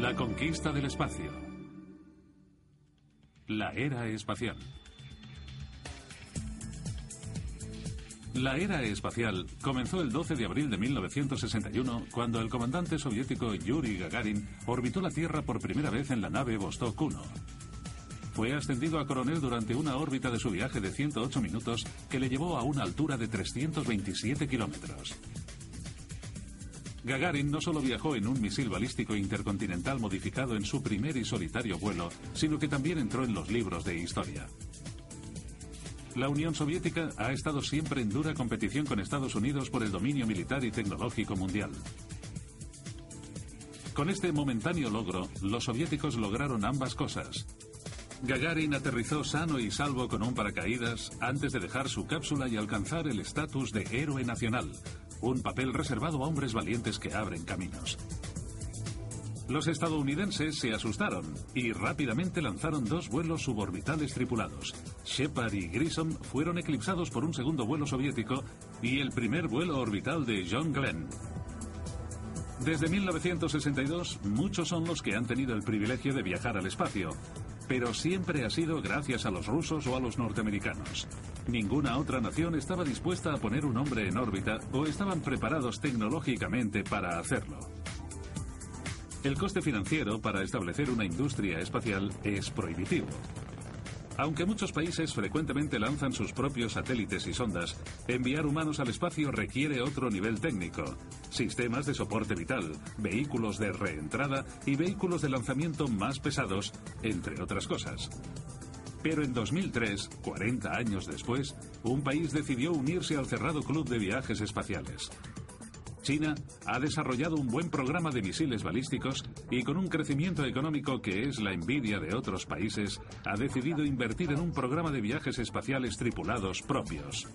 La conquista del espacio. La era espacial. La era espacial comenzó el 12 de abril de 1961 cuando el comandante soviético Yuri Gagarin orbitó la Tierra por primera vez en la nave Vostok 1. Fue ascendido a coronel durante una órbita de su viaje de 108 minutos que le llevó a una altura de 327 kilómetros. Gagarin no solo viajó en un misil balístico intercontinental modificado en su primer y solitario vuelo, sino que también entró en los libros de historia. La Unión Soviética ha estado siempre en dura competición con Estados Unidos por el dominio militar y tecnológico mundial. Con este momentáneo logro, los soviéticos lograron ambas cosas. Gagarin aterrizó sano y salvo con un paracaídas antes de dejar su cápsula y alcanzar el estatus de héroe nacional, un papel reservado a hombres valientes que abren caminos. Los estadounidenses se asustaron y rápidamente lanzaron dos vuelos suborbitales tripulados. Shepard y Grissom fueron eclipsados por un segundo vuelo soviético y el primer vuelo orbital de John Glenn. Desde 1962, muchos son los que han tenido el privilegio de viajar al espacio, pero siempre ha sido gracias a los rusos o a los norteamericanos. Ninguna otra nación estaba dispuesta a poner un hombre en órbita o estaban preparados tecnológicamente para hacerlo. El coste financiero para establecer una industria espacial es prohibitivo. Aunque muchos países frecuentemente lanzan sus propios satélites y sondas, enviar humanos al espacio requiere otro nivel técnico. Sistemas de soporte vital, vehículos de reentrada y vehículos de lanzamiento más pesados, entre otras cosas. Pero en 2003, 40 años después, un país decidió unirse al cerrado club de viajes espaciales. China ha desarrollado un buen programa de misiles balísticos y con un crecimiento económico que es la envidia de otros países, ha decidido invertir en un programa de viajes espaciales tripulados propios.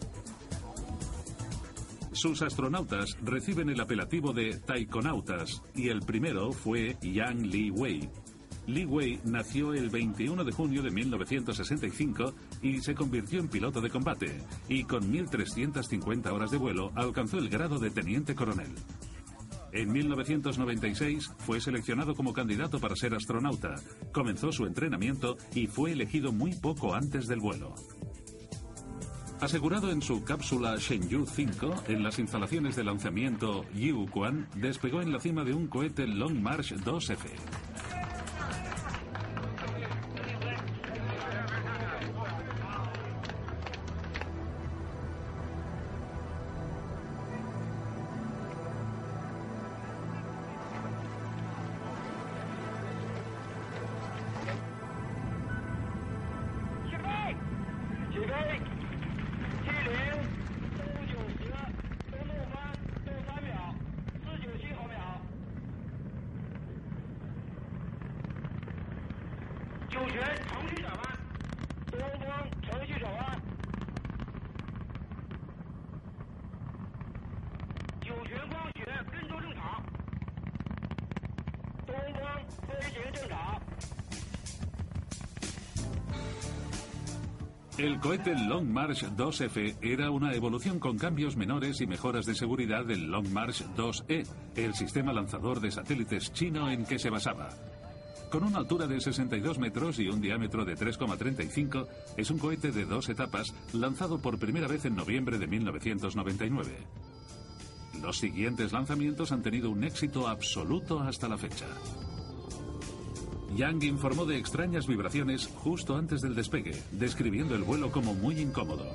Sus astronautas reciben el apelativo de taikonautas y el primero fue Yang Li Wei, Li Wei nació el 21 de junio de 1965 y se convirtió en piloto de combate, y con 1.350 horas de vuelo alcanzó el grado de teniente coronel. En 1996 fue seleccionado como candidato para ser astronauta, comenzó su entrenamiento y fue elegido muy poco antes del vuelo. Asegurado en su cápsula Shenzhou 5, en las instalaciones de lanzamiento Yiwu-Quan, despegó en la cima de un cohete Long March 2F. El cohete Long March 2F era una evolución con cambios menores y mejoras de seguridad del Long March 2E, el sistema lanzador de satélites chino en que se basaba. Con una altura de 62 metros y un diámetro de 3,35, es un cohete de dos etapas lanzado por primera vez en noviembre de 1999. Los siguientes lanzamientos han tenido un éxito absoluto hasta la fecha. Yang informó de extrañas vibraciones justo antes del despegue, describiendo el vuelo como muy incómodo.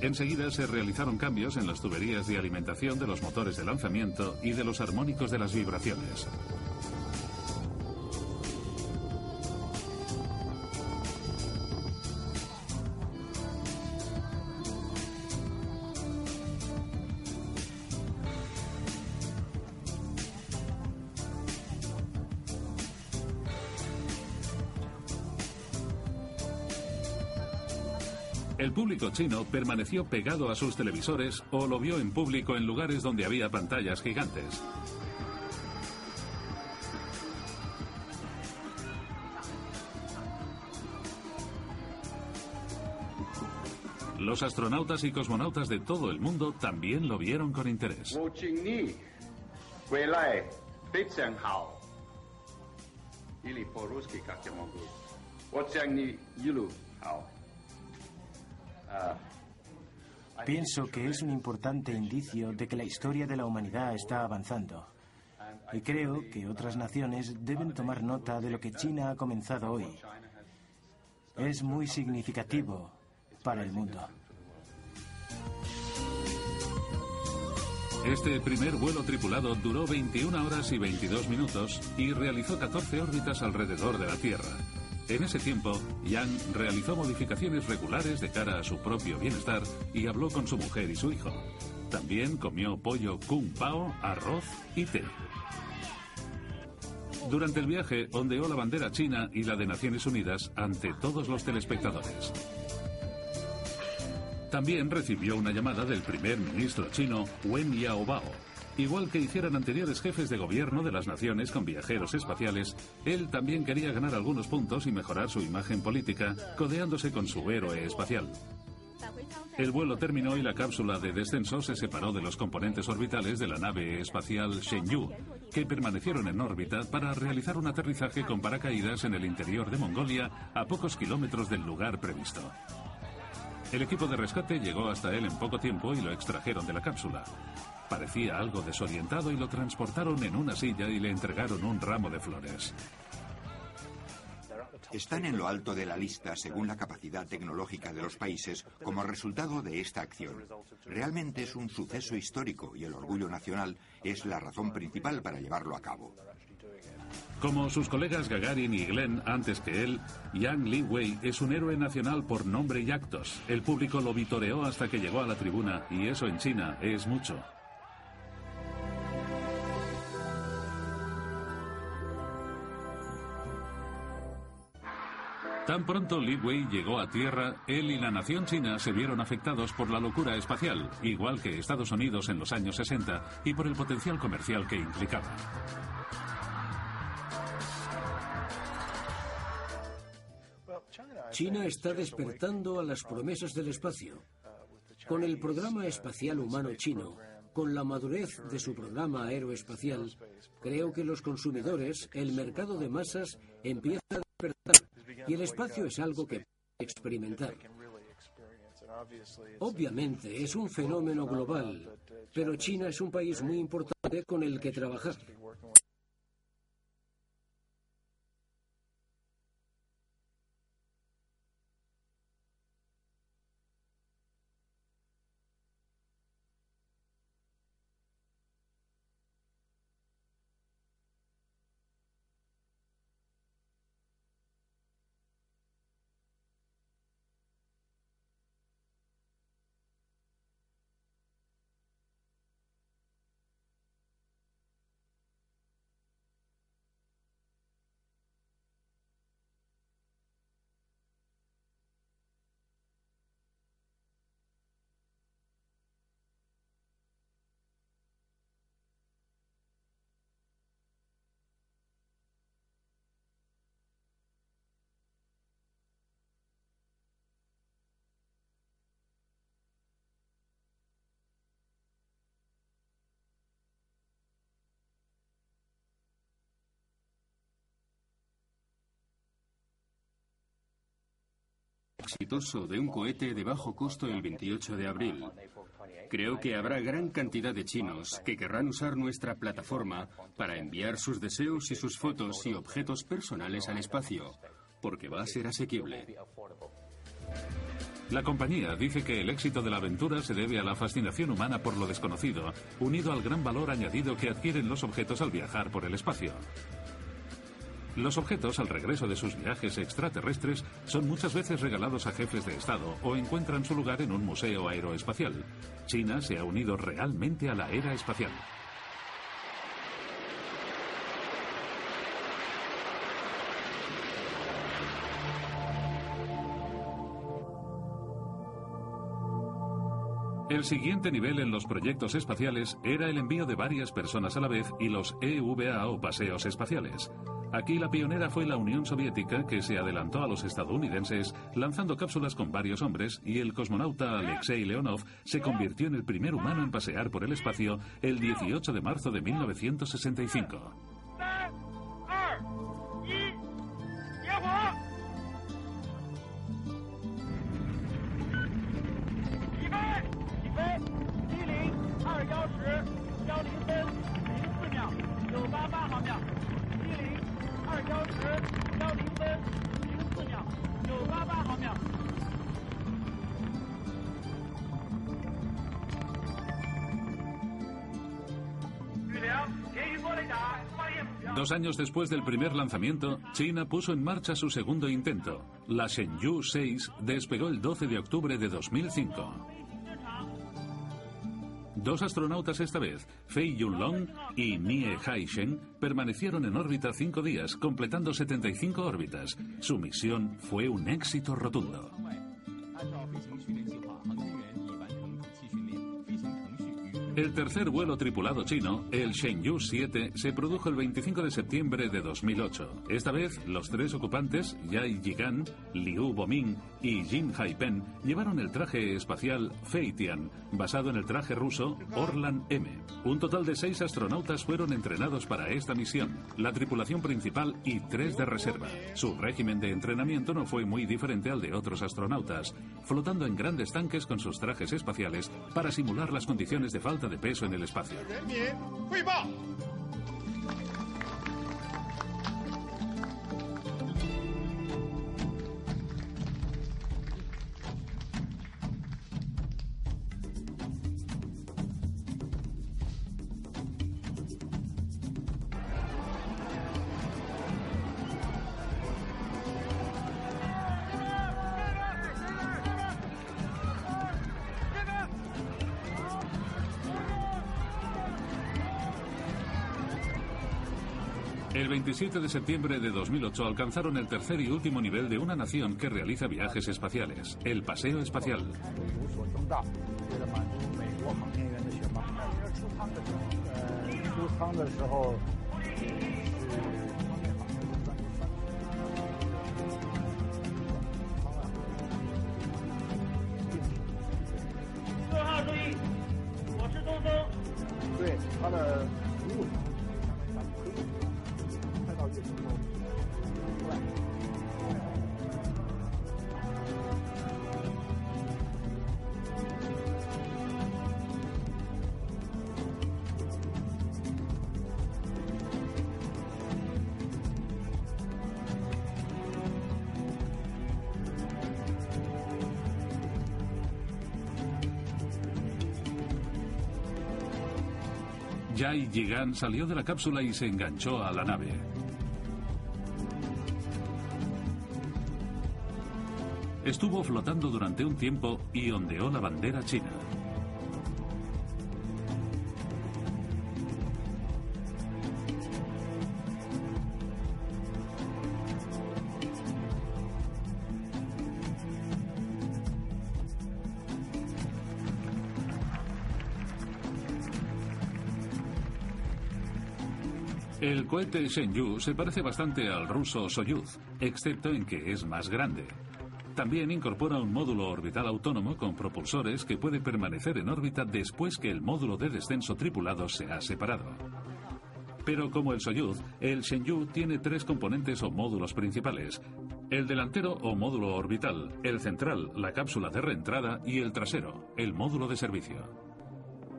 Enseguida se realizaron cambios en las tuberías de alimentación de los motores de lanzamiento y de los armónicos de las vibraciones. El público chino permaneció pegado a sus televisores o lo vio en público en lugares donde había pantallas gigantes. Los astronautas y cosmonautas de todo el mundo también lo vieron con interés. Pienso que es un importante indicio de que la historia de la humanidad está avanzando. Y creo que otras naciones deben tomar nota de lo que China ha comenzado hoy. Es muy significativo para el mundo. Este primer vuelo tripulado duró 21 horas y 22 minutos y realizó 14 órbitas alrededor de la Tierra. En ese tiempo, Yang realizó modificaciones regulares de cara a su propio bienestar y habló con su mujer y su hijo. También comió pollo kung pao, arroz y té. Durante el viaje ondeó la bandera china y la de Naciones Unidas ante todos los telespectadores. También recibió una llamada del primer ministro chino Wen Yaobao, Igual que hicieran anteriores jefes de gobierno de las naciones con viajeros espaciales, él también quería ganar algunos puntos y mejorar su imagen política, codeándose con su héroe espacial. El vuelo terminó y la cápsula de descenso se separó de los componentes orbitales de la nave espacial Shenzhou, que permanecieron en órbita para realizar un aterrizaje con paracaídas en el interior de Mongolia a pocos kilómetros del lugar previsto. El equipo de rescate llegó hasta él en poco tiempo y lo extrajeron de la cápsula. Parecía algo desorientado y lo transportaron en una silla y le entregaron un ramo de flores. Están en lo alto de la lista según la capacidad tecnológica de los países como resultado de esta acción. Realmente es un suceso histórico y el orgullo nacional es la razón principal para llevarlo a cabo. Como sus colegas Gagarin y Glenn antes que él, Yang Li Wei es un héroe nacional por nombre y actos. El público lo vitoreó hasta que llegó a la tribuna y eso en China es mucho. Tan pronto Li Wei llegó a Tierra, él y la nación china se vieron afectados por la locura espacial, igual que Estados Unidos en los años 60, y por el potencial comercial que implicaba. China está despertando a las promesas del espacio. Con el programa espacial humano chino, con la madurez de su programa aeroespacial, creo que los consumidores, el mercado de masas, empieza a despertar y el espacio es algo que experimentar. Obviamente es un fenómeno global, pero China es un país muy importante con el que trabajar. Exitoso de un cohete de bajo costo el 28 de abril. Creo que habrá gran cantidad de chinos que querrán usar nuestra plataforma para enviar sus deseos y sus fotos y objetos personales al espacio, porque va a ser asequible. La compañía dice que el éxito de la aventura se debe a la fascinación humana por lo desconocido, unido al gran valor añadido que adquieren los objetos al viajar por el espacio. Los objetos al regreso de sus viajes extraterrestres son muchas veces regalados a jefes de Estado o encuentran su lugar en un museo aeroespacial. China se ha unido realmente a la era espacial. El siguiente nivel en los proyectos espaciales era el envío de varias personas a la vez y los EVA o paseos espaciales. Aquí la pionera fue la Unión Soviética que se adelantó a los estadounidenses lanzando cápsulas con varios hombres y el cosmonauta Alexei Leonov se convirtió en el primer humano en pasear por el espacio el 18 de marzo de 1965. Dos años después del primer lanzamiento, China puso en marcha su segundo intento. La Shenzhou 6 despegó el 12 de octubre de 2005. Dos astronautas esta vez, Fei Yunlong y Nie Haisheng, permanecieron en órbita cinco días, completando 75 órbitas. Su misión fue un éxito rotundo. El tercer vuelo tripulado chino, el Shenzhou 7, se produjo el 25 de septiembre de 2008. Esta vez, los tres ocupantes, Yai Jigan, Liu Boming y Jin Haipen, llevaron el traje espacial Feitian, basado en el traje ruso Orlan M. Un total de seis astronautas fueron entrenados para esta misión, la tripulación principal y tres de reserva. Su régimen de entrenamiento no fue muy diferente al de otros astronautas, flotando en grandes tanques con sus trajes espaciales para simular las condiciones de falta de peso en el espacio. El 27 de septiembre de 2008 alcanzaron el tercer y último nivel de una nación que realiza viajes espaciales, el paseo espacial. Jai Jigan salió de la cápsula y se enganchó a la nave. Estuvo flotando durante un tiempo y ondeó la bandera china. El cohete Shenzhou se parece bastante al ruso Soyuz, excepto en que es más grande. También incorpora un módulo orbital autónomo con propulsores que puede permanecer en órbita después que el módulo de descenso tripulado se ha separado. Pero como el Soyuz, el Shenzhou tiene tres componentes o módulos principales. El delantero o módulo orbital, el central, la cápsula de reentrada y el trasero, el módulo de servicio.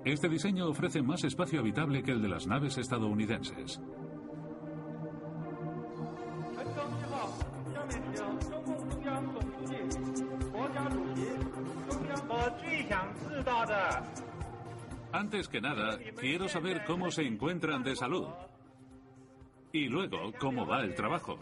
Este diseño ofrece más espacio habitable que el de las naves estadounidenses. Antes que nada, quiero saber cómo se encuentran de salud. Y luego, cómo va el trabajo.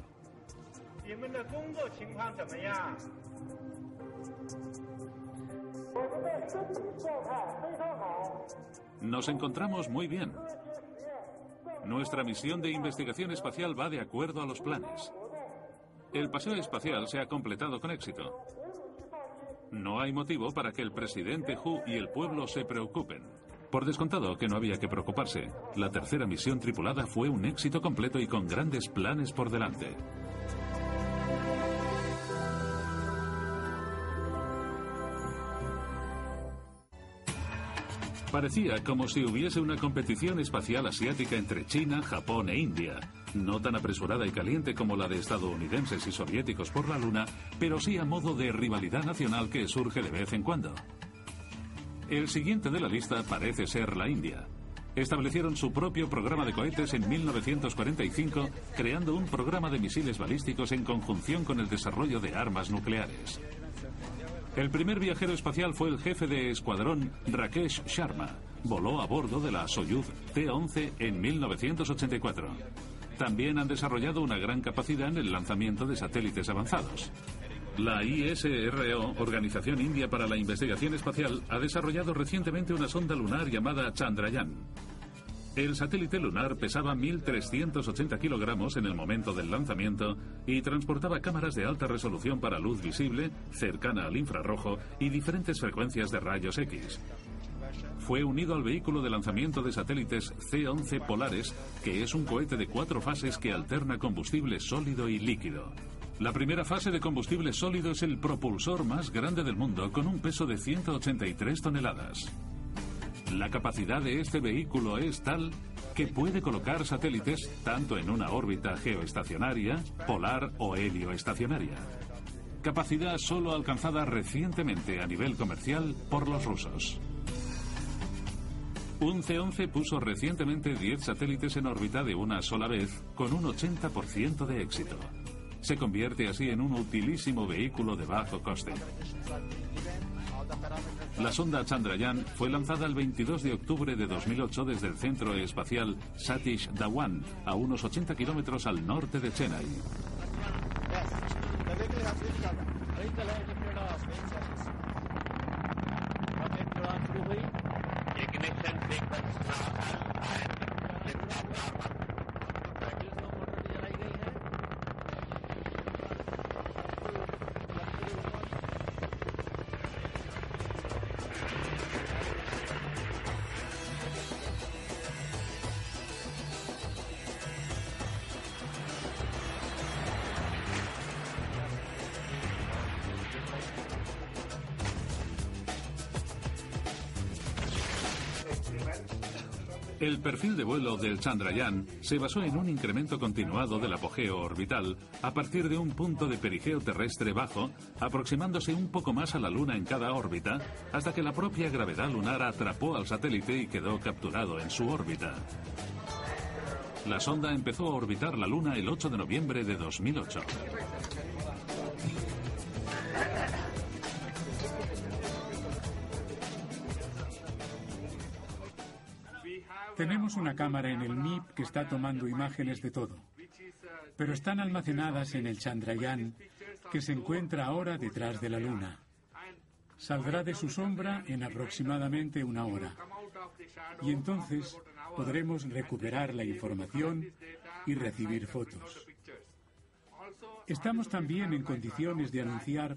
Nos encontramos muy bien. Nuestra misión de investigación espacial va de acuerdo a los planes. El paseo espacial se ha completado con éxito. No hay motivo para que el presidente Hu y el pueblo se preocupen. Por descontado que no había que preocuparse, la tercera misión tripulada fue un éxito completo y con grandes planes por delante. Parecía como si hubiese una competición espacial asiática entre China, Japón e India, no tan apresurada y caliente como la de estadounidenses y soviéticos por la Luna, pero sí a modo de rivalidad nacional que surge de vez en cuando. El siguiente de la lista parece ser la India. Establecieron su propio programa de cohetes en 1945, creando un programa de misiles balísticos en conjunción con el desarrollo de armas nucleares. El primer viajero espacial fue el jefe de escuadrón Rakesh Sharma. Voló a bordo de la Soyuz T-11 en 1984. También han desarrollado una gran capacidad en el lanzamiento de satélites avanzados. La ISRO, Organización India para la Investigación Espacial, ha desarrollado recientemente una sonda lunar llamada Chandrayaan. El satélite lunar pesaba 1.380 kilogramos en el momento del lanzamiento y transportaba cámaras de alta resolución para luz visible, cercana al infrarrojo y diferentes frecuencias de rayos X. Fue unido al vehículo de lanzamiento de satélites C-11 Polares, que es un cohete de cuatro fases que alterna combustible sólido y líquido. La primera fase de combustible sólido es el propulsor más grande del mundo, con un peso de 183 toneladas. La capacidad de este vehículo es tal que puede colocar satélites tanto en una órbita geoestacionaria, polar o helioestacionaria. Capacidad solo alcanzada recientemente a nivel comercial por los rusos. Un C-11 puso recientemente 10 satélites en órbita de una sola vez con un 80% de éxito. Se convierte así en un utilísimo vehículo de bajo coste. La sonda Chandrayaan fue lanzada el 22 de octubre de 2008 desde el centro espacial Satish Dhawan, a unos 80 kilómetros al norte de Chennai. El perfil de vuelo del Chandrayaan se basó en un incremento continuado del apogeo orbital a partir de un punto de perigeo terrestre bajo, aproximándose un poco más a la Luna en cada órbita, hasta que la propia gravedad lunar atrapó al satélite y quedó capturado en su órbita. La sonda empezó a orbitar la Luna el 8 de noviembre de 2008. Tenemos una cámara en el MIP que está tomando imágenes de todo, pero están almacenadas en el Chandrayaan, que se encuentra ahora detrás de la Luna. Saldrá de su sombra en aproximadamente una hora. Y entonces podremos recuperar la información y recibir fotos. Estamos también en condiciones de anunciar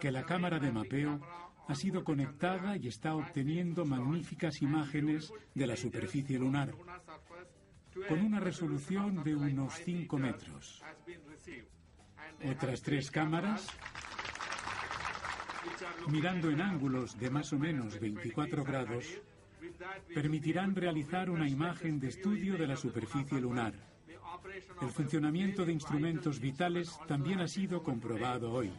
que la cámara de mapeo ha sido conectada y está obteniendo magníficas imágenes de la superficie lunar, con una resolución de unos 5 metros. Otras tres cámaras, mirando en ángulos de más o menos 24 grados, permitirán realizar una imagen de estudio de la superficie lunar. El funcionamiento de instrumentos vitales también ha sido comprobado hoy.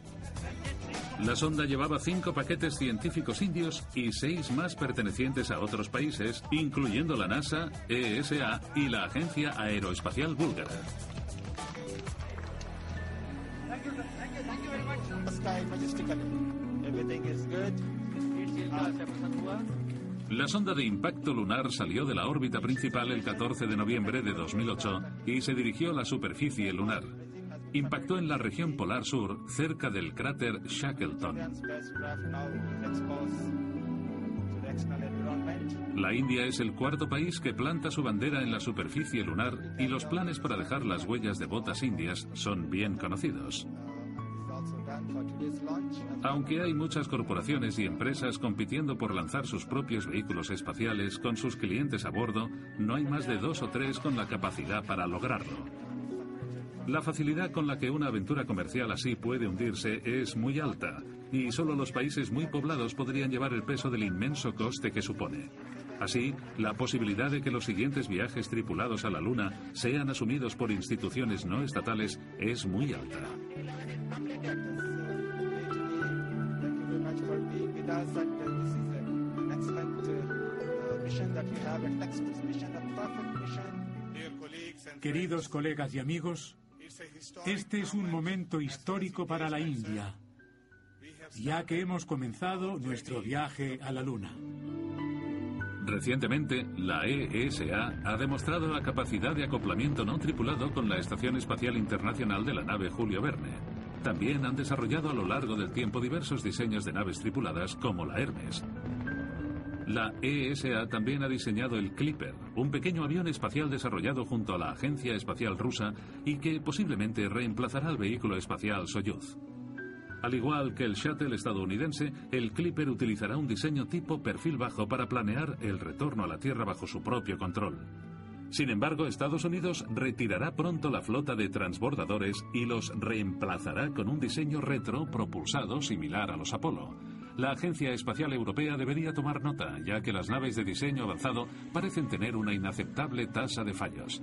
La sonda llevaba cinco paquetes científicos indios y seis más pertenecientes a otros países, incluyendo la NASA, ESA y la Agencia Aeroespacial Búlgara. La sonda de impacto lunar salió de la órbita principal el 14 de noviembre de 2008 y se dirigió a la superficie lunar. Impactó en la región polar sur, cerca del cráter Shackleton. La India es el cuarto país que planta su bandera en la superficie lunar y los planes para dejar las huellas de botas indias son bien conocidos. Aunque hay muchas corporaciones y empresas compitiendo por lanzar sus propios vehículos espaciales con sus clientes a bordo, no hay más de dos o tres con la capacidad para lograrlo. La facilidad con la que una aventura comercial así puede hundirse es muy alta, y solo los países muy poblados podrían llevar el peso del inmenso coste que supone. Así, la posibilidad de que los siguientes viajes tripulados a la Luna sean asumidos por instituciones no estatales es muy alta. Queridos colegas y amigos, este es un momento histórico para la India, ya que hemos comenzado nuestro viaje a la Luna. Recientemente, la ESA ha demostrado la capacidad de acoplamiento no tripulado con la Estación Espacial Internacional de la nave Julio Verne. También han desarrollado a lo largo del tiempo diversos diseños de naves tripuladas como la Hermes. La ESA también ha diseñado el Clipper, un pequeño avión espacial desarrollado junto a la Agencia Espacial Rusa y que posiblemente reemplazará al vehículo espacial Soyuz. Al igual que el shuttle estadounidense, el Clipper utilizará un diseño tipo perfil bajo para planear el retorno a la Tierra bajo su propio control. Sin embargo, Estados Unidos retirará pronto la flota de transbordadores y los reemplazará con un diseño retro propulsado similar a los Apolo. La Agencia Espacial Europea debería tomar nota, ya que las naves de diseño avanzado parecen tener una inaceptable tasa de fallos.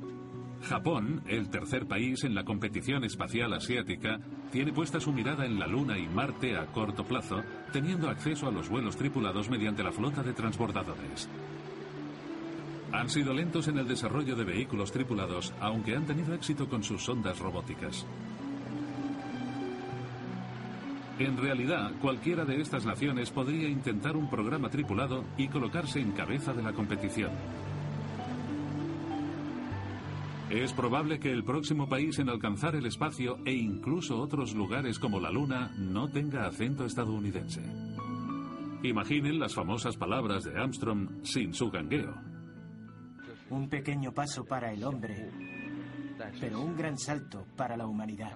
Japón, el tercer país en la competición espacial asiática, tiene puesta su mirada en la Luna y Marte a corto plazo, teniendo acceso a los vuelos tripulados mediante la flota de transbordadores. Han sido lentos en el desarrollo de vehículos tripulados, aunque han tenido éxito con sus sondas robóticas. En realidad, cualquiera de estas naciones podría intentar un programa tripulado y colocarse en cabeza de la competición. Es probable que el próximo país en alcanzar el espacio e incluso otros lugares como la Luna no tenga acento estadounidense. Imaginen las famosas palabras de Armstrong sin su gangueo. Un pequeño paso para el hombre, pero un gran salto para la humanidad.